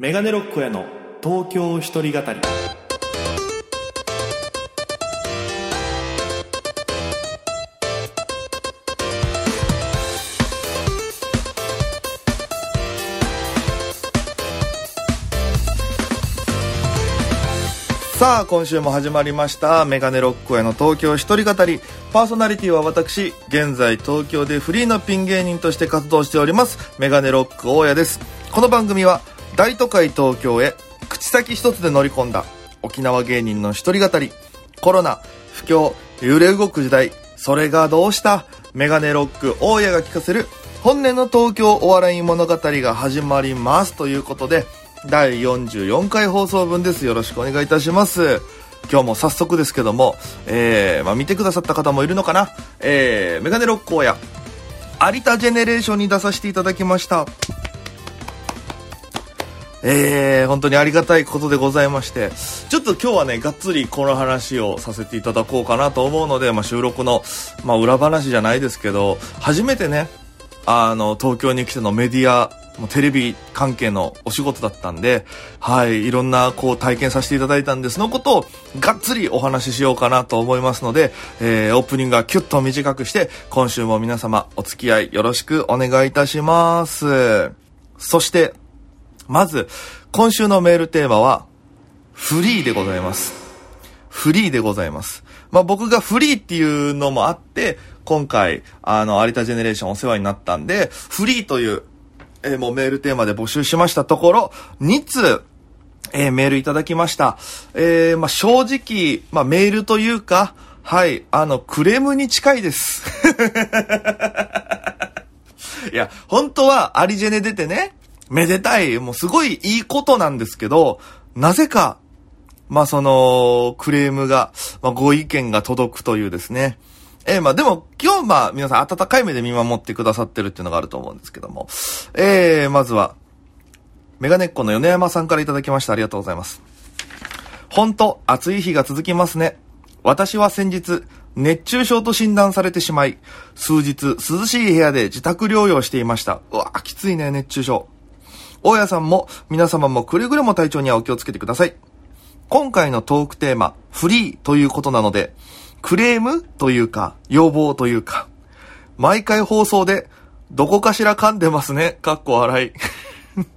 メガネロックへの東京一人語り。さあ今週も始まりましたメガネロックへの東京一人語り。パーソナリティは私現在東京でフリーのピン芸人として活動しておりますメガネロック大家です。この番組は大都会東京へ口先一つで乗り込んだ沖縄芸人の一人語りコロナ不況揺れ動く時代それがどうしたメガネロック大家が聞かせる本音の東京お笑い物語が始まりますということで第44回放送分です。よろしくお願いいたします。今日も早速ですけども、えー、まあ、見てくださった方もいるのかな？えー、メガネロック大家有田ジェネレーションに出させていただきました。えー、本当にありがたいことでございまして、ちょっと今日はね、がっつりこの話をさせていただこうかなと思うので、まあ、収録の、まあ、裏話じゃないですけど、初めてね、あの、東京に来てのメディア、テレビ関係のお仕事だったんで、はい、いろんなこう体験させていただいたんで、そのことをがっつりお話ししようかなと思いますので、えー、オープニングはキュッと短くして、今週も皆様お付き合いよろしくお願いいたします。そして、まず、今週のメールテーマは、フリーでございます。フリーでございます。まあ、僕がフリーっていうのもあって、今回、あの、有田ジェネレーションお世話になったんで、フリーという、えー、もうメールテーマで募集しましたところ、2通、えー、メールいただきました。えー、まあ、正直、まあ、メールというか、はい、あの、クレームに近いです。いや、本当は、アリジェネ出てね、めでたい、もうすごいいいことなんですけど、なぜか、まあその、クレームが、まあご意見が届くというですね。えー、まあでも、今日まあ皆さん温かい目で見守ってくださってるっていうのがあると思うんですけども。えー、まずは、メガネっ子の米山さんからいただきました。ありがとうございます。ほんと、暑い日が続きますね。私は先日、熱中症と診断されてしまい、数日涼しい部屋で自宅療養していました。うわきついね、熱中症。大家さんも皆様もくれぐれも体調にはお気をつけてください。今回のトークテーマ、フリーということなので、クレームというか、要望というか、毎回放送で、どこかしら噛んでますね。かっこ笑い。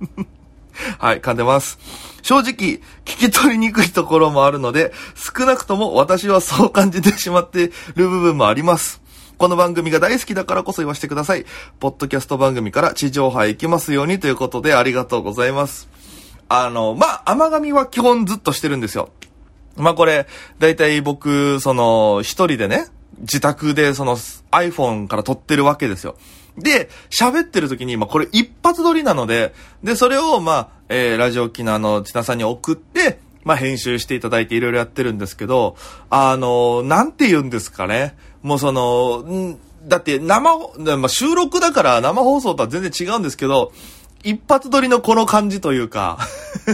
はい、噛んでます。正直、聞き取りにくいところもあるので、少なくとも私はそう感じてしまっている部分もあります。この番組が大好きだからこそ言わせてください。ポッドキャスト番組から地上波へ行きますようにということでありがとうございます。あの、まあ、甘神は基本ずっとしてるんですよ。まあ、これ、だいたい僕、その、一人でね、自宅でその iPhone から撮ってるわけですよ。で、喋ってる時に、まあ、これ一発撮りなので、で、それを、まあ、えー、ラジオ機能の千奈さんに送って、まあ、編集していただいていろいろやってるんですけど、あの、なんて言うんですかね。もうその、んだって生、まあ、収録だから生放送とは全然違うんですけど、一発撮りのこの感じというか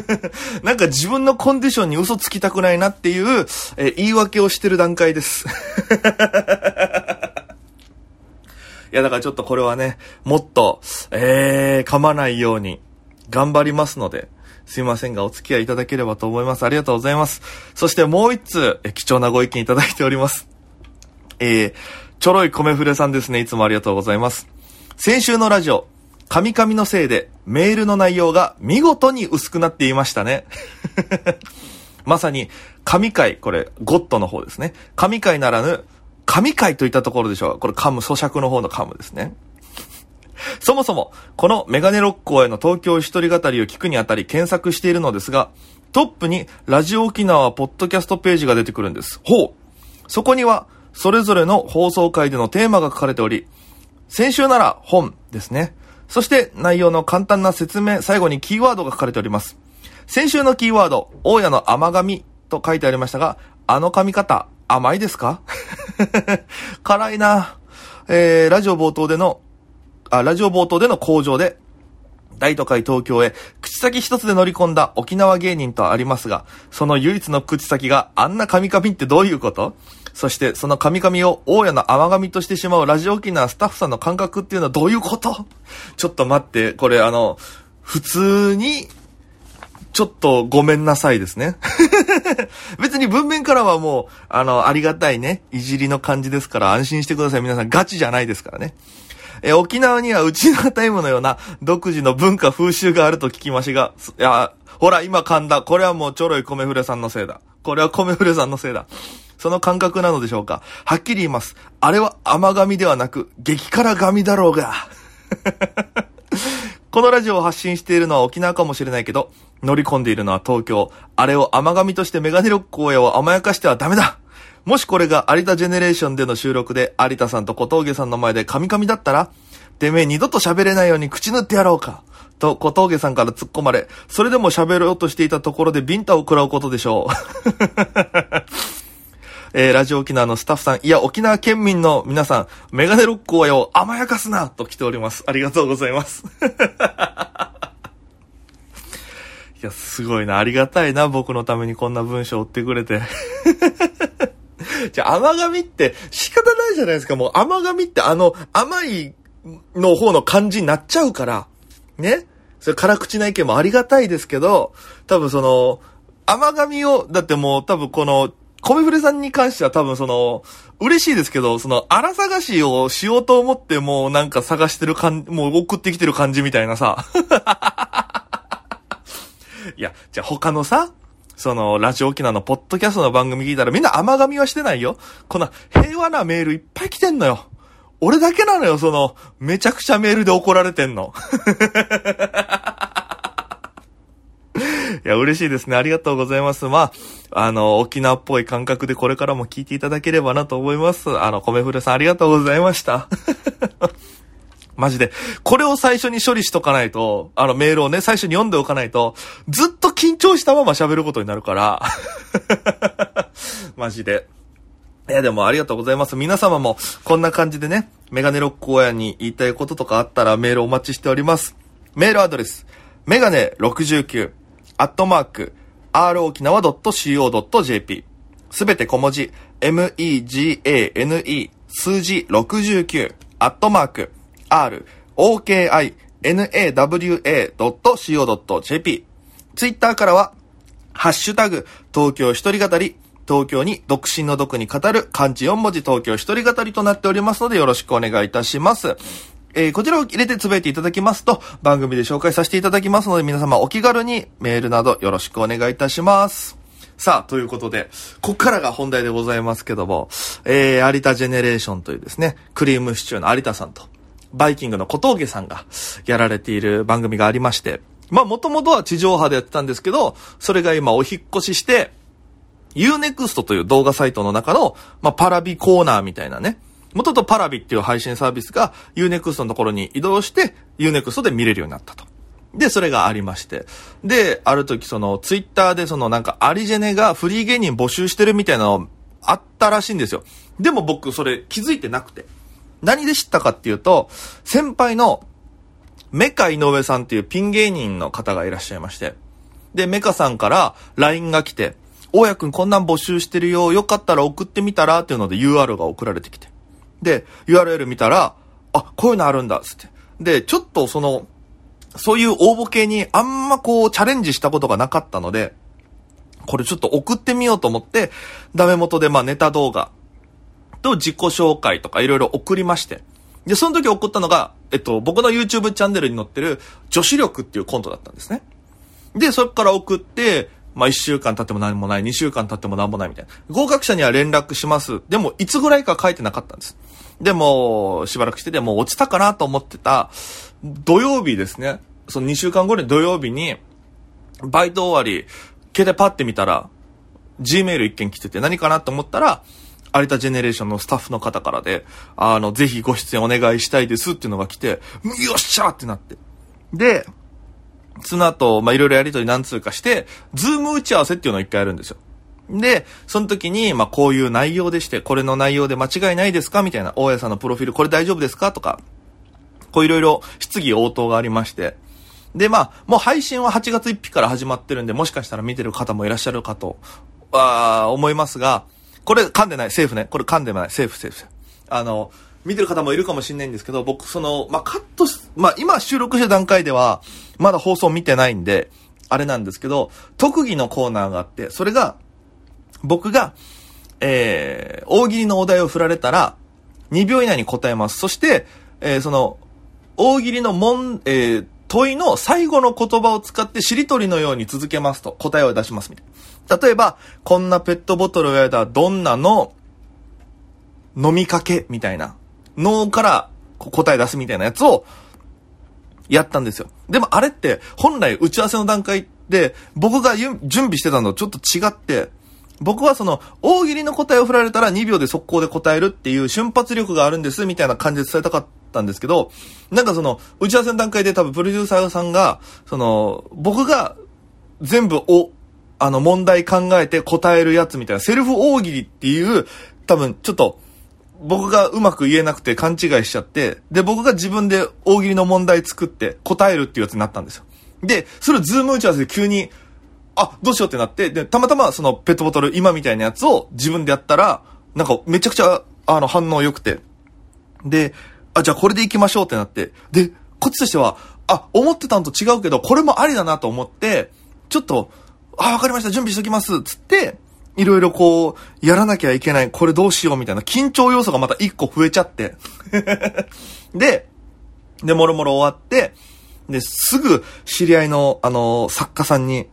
なんか自分のコンディションに嘘つきたくないなっていう、え言い訳をしてる段階です いや、だからちょっとこれはね、もっと、えー、噛まないように頑張りますので、すいませんがお付き合いいただければと思います。ありがとうございます。そしてもう一通、え貴重なご意見いただいております。えー、ちょろい米筆さんですね。いつもありがとうございます。先週のラジオ、神々のせいでメールの内容が見事に薄くなっていましたね。まさに、神回、これ、ゴッドの方ですね。神回ならぬ、神回といったところでしょう。これ噛む、咀嚼の方の噛むですね。そもそも、このメガネロッコへの東京一人語りを聞くにあたり検索しているのですが、トップにラジオ沖縄ポッドキャストページが出てくるんです。ほうそこには、それぞれの放送回でのテーマが書かれており、先週なら本ですね。そして内容の簡単な説明、最後にキーワードが書かれております。先週のキーワード、大家の甘噛と書いてありましたが、あの噛み方、甘いですか？辛いな。えー、ラジオ冒頭での、あ、ラジオ冒頭での工場で、大都会東京へ口先一つで乗り込んだ沖縄芸人とありますが、その唯一の口先があんな神々ってどういうこと？そしてその神々を大家の甘神としてしまうラジオ沖縄スタッフさんの感覚っていうのはどういうこと？ちょっと待って、これあの、普通にちょっとごめんなさいですね。別に文面からはもう、あの、ありがたいね、いじりの感じですから安心してください。皆さんガチじゃないですからね。え沖縄にはうちのタイムのような独自の文化風習があると聞きましが、いや、ほら、今噛んだ。これはもうちょろい米フレさんのせいだ。これは米フレさんのせいだ。その感覚なのでしょうか。はっきり言います。あれは甘噛みではなく、激辛噛だろうが。このラジオを発信しているのは沖縄かもしれないけど、乗り込んでいるのは東京。あれを甘噛みとしてメガネロック親を甘やかしてはダメだもしこれが有田ジェネレーションでの収録で有田さんと小峠さんの前でカミカミだったら、てめえ二度と喋れないように口縫ってやろうか。と小峠さんから突っ込まれ、それでも喋ろうとしていたところでビンタを食らうことでしょう。えー、ラジオ沖縄のスタッフさん、いや、沖縄県民の皆さん、メガネロック親を甘やかすなと来ております。ありがとうございます。いや、すごいな。ありがたいな。僕のためにこんな文章を追ってくれて。じゃあ、甘噛みって仕方ないじゃないですか。もう甘噛みってあの、甘いの方の感じになっちゃうから。ね。それ辛口な意見もありがたいですけど、多分その、甘噛みを、だってもう多分この、米フレさんに関しては多分その、嬉しいですけど、その、荒探しをしようと思ってもうなんか探してる感じ、もう送ってきてる感じみたいなさ。いや、じゃあ他のさ、その、ラジオ沖縄のポッドキャストの番組聞いたらみんな甘噛みはしてないよ。この平和なメールいっぱい来てんのよ。俺だけなのよ、その、めちゃくちゃメールで怒られてんの。いや、嬉しいですね。ありがとうございます。まあ、あの、沖縄っぽい感覚でこれからも聞いていただければなと思います。あの、米古さんありがとうございました。マジで。これを最初に処理しとかないと、あのメールをね、最初に読んでおかないと、ずっと緊張したまま喋ることになるから。マジで。いや、でもありがとうございます。皆様もこんな感じでね、メガネロック親に言いたいこととかあったらメールお待ちしております。メールアドレス、メガネ69、アットマーク、r 沖縄 .co.jp。すべて小文字、megane 数字69、アットマーク、r, oki, nawa.co.jp。ツイッターからは、ハッシュタグ、東京一人語り、東京に独身の毒に語る漢字4文字東京一人語りとなっておりますのでよろしくお願いいたします。えー、こちらを入れてつぶやいていただきますと、番組で紹介させていただきますので、皆様お気軽にメールなどよろしくお願いいたします。さあ、ということで、こっからが本題でございますけども、えー、有田ジェネレーションというですね、クリームシチューの有田さんと、バイキングの小峠さんがやられている番組がありまして、まあ、もともとは地上波でやってたんですけど、それが今お引っ越しして、Unext という動画サイトの中の、まあ、パラビコーナーみたいなね、元とパラビっていう配信サービスが Unext のところに移動して Unext で見れるようになったと。で、それがありまして。で、ある時そのツイッターでそのなんかアリジェネがフリー芸人募集してるみたいなのあったらしいんですよ。でも僕それ気づいてなくて。何で知ったかっていうと、先輩のメカ井上さんっていうピン芸人の方がいらっしゃいまして。で、メカさんから LINE が来て、大家くんこんなん募集してるよ。よかったら送ってみたらっていうので UR が送られてきて。で、URL 見たら、あ、こういうのあるんだ、つって。で、ちょっとその、そういう応募系にあんまこうチャレンジしたことがなかったので、これちょっと送ってみようと思って、ダメ元でまあネタ動画と自己紹介とかいろいろ送りまして。で、その時送ったのが、えっと、僕の YouTube チャンネルに載ってる女子力っていうコントだったんですね。で、そっから送って、まあ、1週間経っても何もない、2週間経っても何もないみたいな。合格者には連絡します。でも、いつぐらいか書いてなかったんです。でも、しばらくしてでも落ちたかなと思ってた、土曜日ですね。その2週間後に土曜日に、バイト終わり、携帯パッて見たら、Gmail 一件来てて何かなと思ったら、有田ジェネレーションのスタッフの方からで、あの、ぜひご出演お願いしたいですっていうのが来て、よっしゃってなって。で、その後、ま、いろいろやりとり何通かして、ズーム打ち合わせっていうのを一回やるんですよ。で、その時に、まあ、こういう内容でして、これの内容で間違いないですか？みたいな、大家さんのプロフィール、これ大丈夫ですか？とか、こういろいろ質疑応答がありまして、で、まあ、もう配信は8月1日から始まってるんで、もしかしたら見てる方もいらっしゃるかと、あ思いますが、これ噛んでない、セーフね。これ噛んでない、セーフ、セーフ。あの、見てる方もいるかもしれないんですけど、僕、その、まあ、カットしまあ、今収録した段階では、まだ放送見てないんで、あれなんですけど、特技のコーナーがあって、それが、僕が、えー、大喜利のお題を振られたら、2秒以内に答えます。そして、えー、その、大喜利の問、えー、問いの最後の言葉を使ってしりとりのように続けますと答えを出しますみたいな。例えば、こんなペットボトルをやだどんなの？飲みかけみたいなのから答え出すみたいなやつをやったんですよ。でもあれって本来打ち合わせの段階で僕が準備してたのとちょっと違って、僕はその大喜利の答えを振られたら2秒で速攻で答えるっていう瞬発力があるんですみたいな感じで伝えたかったんですけど、なんかその打ち合わせの段階で多分プロデューサーさんが、その僕が全部お、あの問題考えて答えるやつみたいなセルフ大喜利っていう多分ちょっと僕がうまく言えなくて勘違いしちゃって、で、僕が自分で大喜利の問題作って答えるっていうやつになったんですよ。で、それをズーム打ち合わせで急に、あ、どうしようってなって、で、たまたまそのペットボトル今みたいなやつを自分でやったら、なんかめちゃくちゃ、あの反応良くて。で、あ、じゃあこれで行きましょうってなって。で、こっちとしては、あ、思ってたのと違うけど、これもありだなと思って、ちょっと、あ、わかりました、準備しときます、つって、いろいろこう、やらなきゃいけない、これどうしようみたいな緊張要素がまた一個増えちゃって。で、で、もろもろ終わって、で、すぐ知り合いの、あの、作家さんに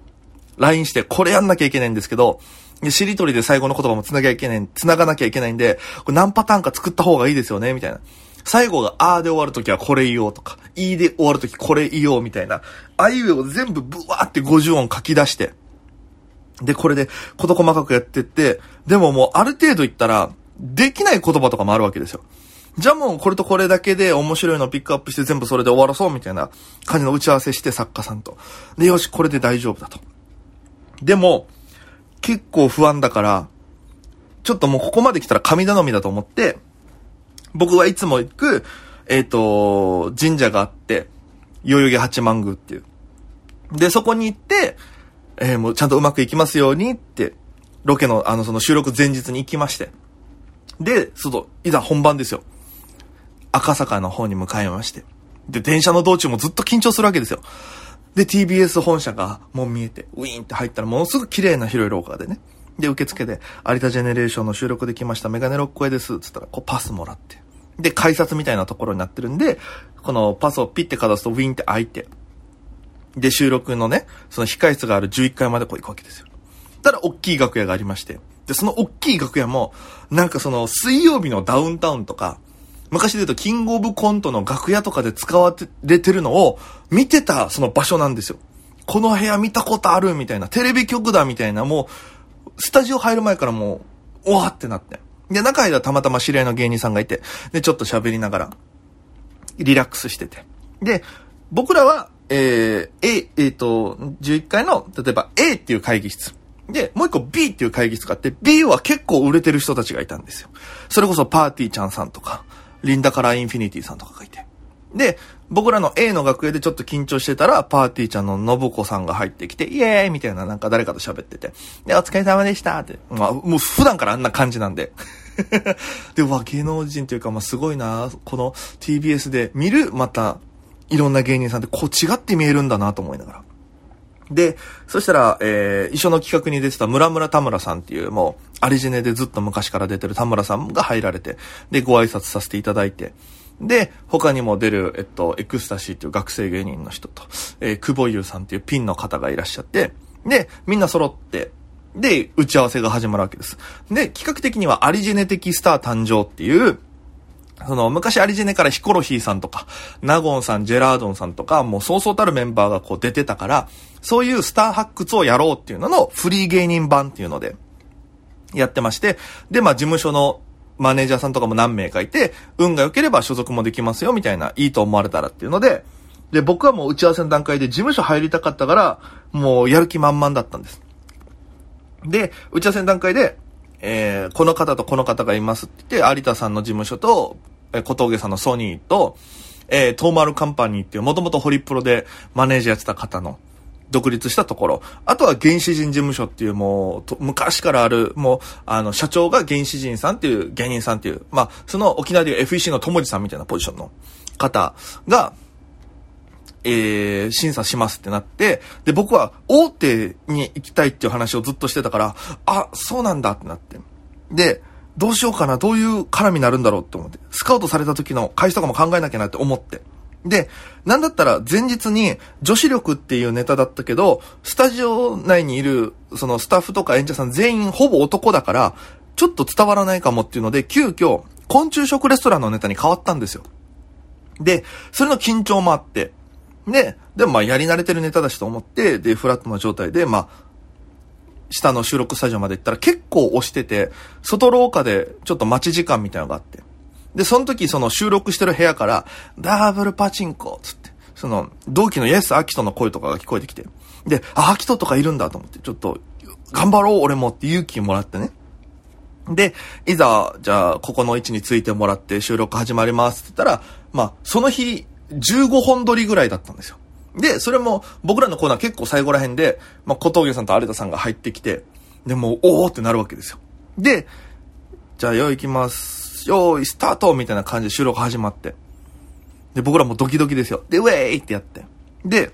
LINE して、これやんなきゃいけないんですけど、で、しりとりで最後の言葉も繋ぎゃいけない、繋がなきゃいけないんで、これ何パターンか作った方がいいですよね、みたいな。最後があーで終わるときはこれ言おうとか、いいで終わるときこれ言おうみたいな、あいうえを全部ブワーって50音書き出して、で、これで事細かくやってって、でももうある程度言ったら、できない言葉とかもあるわけですよ。じゃあもうこれとこれだけで面白いのピックアップして全部それで終わらそうみたいな感じの打ち合わせして作家さんと。で、よし、これで大丈夫だと。でも、結構不安だから、ちょっともうここまで来たら神頼みだと思って、僕はいつも行く、えっ、と、神社があって、代々木八幡宮っていう。で、そこに行って、えーもうちゃんとうまくいきますようにって、ロケの、あの、その収録前日に行きまして。で、その、いざ本番ですよ。赤坂の方に向かいまして。で、電車の道中もずっと緊張するわけですよ。で、TBS 本社がもう見えて、ウィーンって入ったらものすごく綺麗な広い廊下でね。で、受付で、有田ジェネレーションの収録できました、メガネロック声です、つったら、こうパスもらって。で、改札みたいなところになってるんで、このパスをピッてかざすとウィーンって開いて、で、収録のね、その控室がある11階までこう行くわけですよ。たら、大きい楽屋がありまして。で、その大きい楽屋も、なんかその、水曜日のダウンタウンとか、昔で言うと、キングオブコントの楽屋とかで使われてるのを、見てた、その場所なんですよ。この部屋見たことあるみたいな、テレビ局だみたいな、もう、スタジオ入る前からもう、おわってなって。で、中入ったらたまたま知り合いの芸人さんがいて、で、ちょっと喋りながら、リラックスしてて。で、僕らは、えー、A、えっ、と、11階の、例えば A っていう会議室。で、もう一個 B っていう会議室があって、B は結構売れてる人たちがいたんですよ。それこそパーティーちゃんさんとか、リンダカラーインフィニティさんとかがいて。で、僕らの A の楽屋でちょっと緊張してたら、パーティーちゃんの信子さんが入ってきて、イエーイみたいななんか誰かと喋ってて、で、お疲れ様でしたって。まあ、もう普段からあんな感じなんで。で、うわ、芸能人というか、まあ、すごいな、この TBS で見る、また、いろんな芸人さんってこう違って見えるんだなと思いながら。で、そしたら、えー、一緒の企画に出てた村村田村さんっていう、もう、アリジネでずっと昔から出てる田村さんが入られて、で、ご挨拶させていただいて、で、他にも出る、えっと、エクスタシーっていう学生芸人の人と、えー、久保優さんっていうピンの方がいらっしゃって、で、みんな揃って、で、打ち合わせが始まるわけです。で、企画的には有ジェネ的スター誕生っていう、その、昔有ジェネからヒコロヒーさんとか、納言さん、ジェラードンさんとか、もうそうそうたるメンバーがこう出てたから、そういうスター発掘をやろうっていうののフリー芸人版っていうので、やってまして、で、まあ事務所のマネージャーさんとかも何名かいて、運が良ければ所属もできますよ、みたいな、いいと思われたらっていうので、で、僕はもう打ち合わせの段階で事務所入りたかったから、もうやる気満々だったんです。で、打ち合わせの段階で、えー、この方とこの方がいますって言って、有田さんの事務所と、えー、小峠さんのソニーと、えー、トーマルカンパニーっていう、もともとホリプロでマネージャーやってた方の、独立したところ。あとは原始人事務所っていうもう、昔からある、もう、あの、社長が原始人さんっていう芸人さんっていう、まあ、その沖縄でいう FEC の友治さんみたいなポジションの方が、えー、審査しますってなって、で、僕は大手に行きたいっていう話をずっとしてたから、あ、そうなんだってなって。で、どうしようかな、どういう絡みになるんだろうって思って、スカウトされた時の開始とかも考えなきゃなって思って。で、なんだったら前日に女子力っていうネタだったけど、スタジオ内にいるそのスタッフとか演者さん全員ほぼ男だから、ちょっと伝わらないかもっていうので、急遽昆虫食レストランのネタに変わったんですよ。で、それの緊張もあって、で、でもまあやり慣れてるネタだしと思って、で、フラットな状態で、まあ、下の収録スタジオまで行ったら結構押してて、外廊下でちょっと待ち時間みたいなのがあって。で、その時その収録してる部屋から、ダブルパチンコつって、その、同期のイエス・アキトの声とかが聞こえてきて。で、あ、アキトとかいるんだと思って、ちょっと、頑張ろう俺もって勇気もらってね。で、いざ、じゃあ、ここの位置についてもらって収録始まりますって言ったら、まあ、その日、15本撮りぐらいだったんですよ。で、それも、僕らのコーナー結構最後ら辺で、まあ、小峠さんと有田さんが入ってきて、で、もう、おーってなるわけですよ。で、じゃあ、よい行きます。よーい、スタートみたいな感じで収録始まって。で、僕らもドキドキですよ。で、ウェーイってやって。で、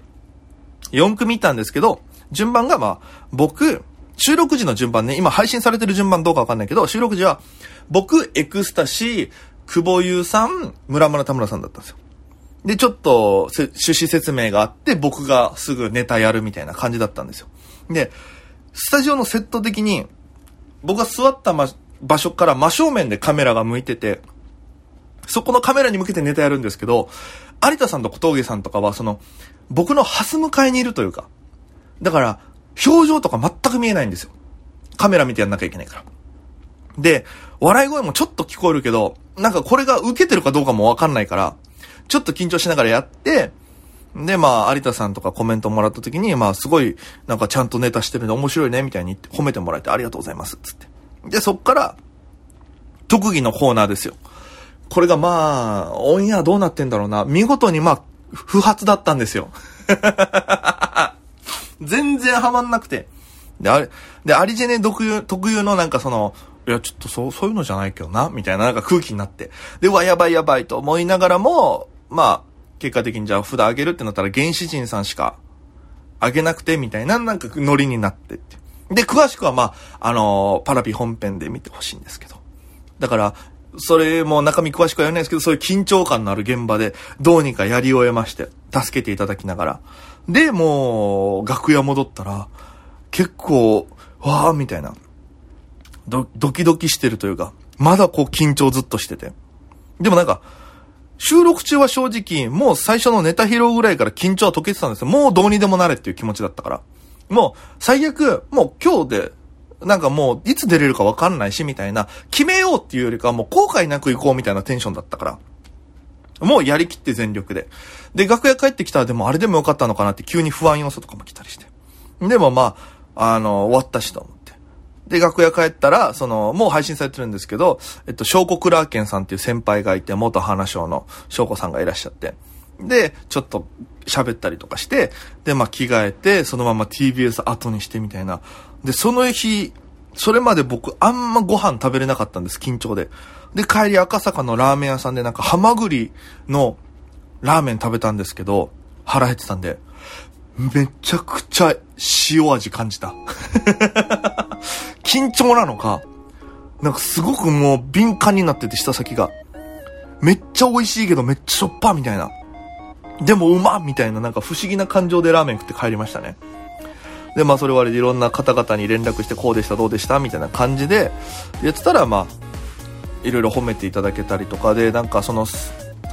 4組いたんですけど、順番がまあ、僕、収録時の順番ね、今配信されてる順番どうかわかんないけど、収録時は、僕、エクスタシー、久保優さん、村村田村さんだったんですよ。で、ちょっと、趣旨説明があって、僕がすぐネタやるみたいな感じだったんですよ。で、スタジオのセット的に、僕が座った、ま、場所から真正面でカメラが向いてて、そこのカメラに向けてネタやるんですけど、有田さんと小峠さんとかは、その、僕のハス向かいにいるというか、だから、表情とか全く見えないんですよ。カメラ見てやんなきゃいけないから。で、笑い声もちょっと聞こえるけど、なんかこれが受けてるかどうかもわかんないから、ちょっと緊張しながらやって、で、まあ、有田さんとかコメントもらった時に、まあ、すごい、なんかちゃんとネタしてるんで面白いね、みたいに言って褒めてもらえてありがとうございます、つって。で、そっから、特技のコーナーですよ。これがまあ、オンエアどうなってんだろうな。見事にまあ、不発だったんですよ。全然ハマんなくて。で、あれ、で、アリジェネ特有、特有のなんかその、いや、ちょっとそう、そういうのじゃないけどな、みたいななんか空気になって。で、うわ、やばいやばいと思いながらも、まあ、結果的にじゃあ札あげるってなったら原始人さんしかあげなくて、みたいななんかノリになってって。で、詳しくはまあ、あのーパラピ本編で見てほしいんですけど。だから、それも中身詳しくは言わないですけど、そういう緊張感のある現場で、どうにかやり終えまして、助けていただきながら。で、もう、楽屋戻ったら、結構、わーみたいな。ドキドキしてるというか、まだこう緊張ずっとしてて。でもなんか、収録中は正直、もう最初のネタ披露ぐらいから緊張は解けてたんですよ。もうどうにでもなれっていう気持ちだったから。もう、最悪、もう今日で、なんかもう、いつ出れるかわかんないし、みたいな、決めようっていうよりかはもう後悔なく行こうみたいなテンションだったから。もうやりきって全力で。で、楽屋帰ってきたらでもあれでもよかったのかなって急に不安要素とかも来たりして。でもまあ、あの、終わったしと思って。で、楽屋帰ったら、その、もう配信されてるんですけど、えっと、証拠クラーケンさんっていう先輩がいて、元花賞の証拠さんがいらっしゃって。で、ちょっと喋ったりとかして、で、まあ着替えて、そのまま TBS 後にしてみたいな。で、その日、それまで僕あんまご飯食べれなかったんです、緊張で。で、帰り赤坂のラーメン屋さんでなんかハマグリのラーメン食べたんですけど、腹減ってたんで、めちゃくちゃ塩味感じた。緊張なのか、なんかすごくもう敏感になってて舌先が。めっちゃ美味しいけどめっちゃしょっぱみたいな。でもうまみたいななんか不思議な感情でラーメン食って帰りましたね。で、まあそれはあれでいろんな方々に連絡してこうでしたどうでしたみたいな感じでやってたらまあいろいろ褒めていただけたりとかでなんかその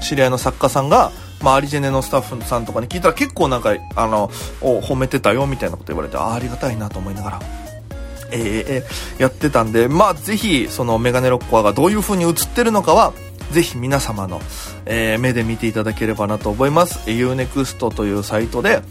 知り合いの作家さんがまあアリジェネのスタッフさんとかに聞いたら結構なんかあの褒めてたよみたいなこと言われてああありがたいなと思いながらえーやってたんで、まあ、ぜひ、そのメガネロッコアがどういう風に映ってるのかは、ぜひ皆様の、えー目で見ていただければなと思います。UNEXT というサイトで、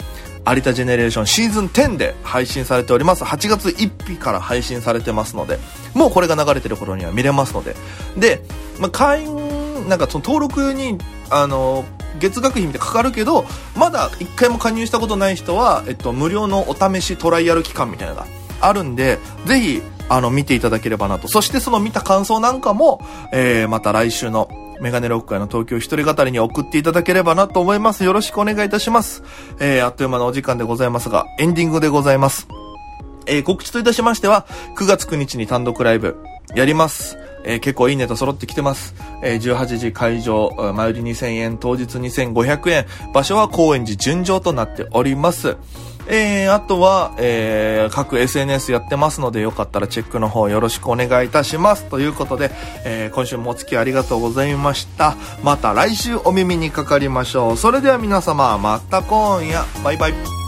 有田ジェネレーションシーズン10で配信されております。8月1日から配信されてますので、もうこれが流れてる頃には見れますので。で、まあ、会員、なんかその登録に、あの、月額費みたいかかるけど、まだ一回も加入したことない人は、えっと、無料のお試しトライアル期間みたいなのがあるんで、ぜひ、あの、見ていただければなと。そしてその見た感想なんかも、えー、また来週のメガネロック会の東京一人語りに送っていただければなと思います。よろしくお願いいたします。えー、あっという間のお時間でございますが、エンディングでございます。えー、告知といたしましては、9月9日に単独ライブ、やります。えー、結構いいネタ揃ってきてます。えー、18時会場、前売り2000円、当日2500円、場所は高円寺純情となっております。えー、あとは、えー、各 SNS やってますので、よかったらチェックの方よろしくお願いいたします。ということで、えー、今週もお付き合いありがとうございました。また来週お耳にかかりましょう。それでは皆様、また今夜、バイバイ。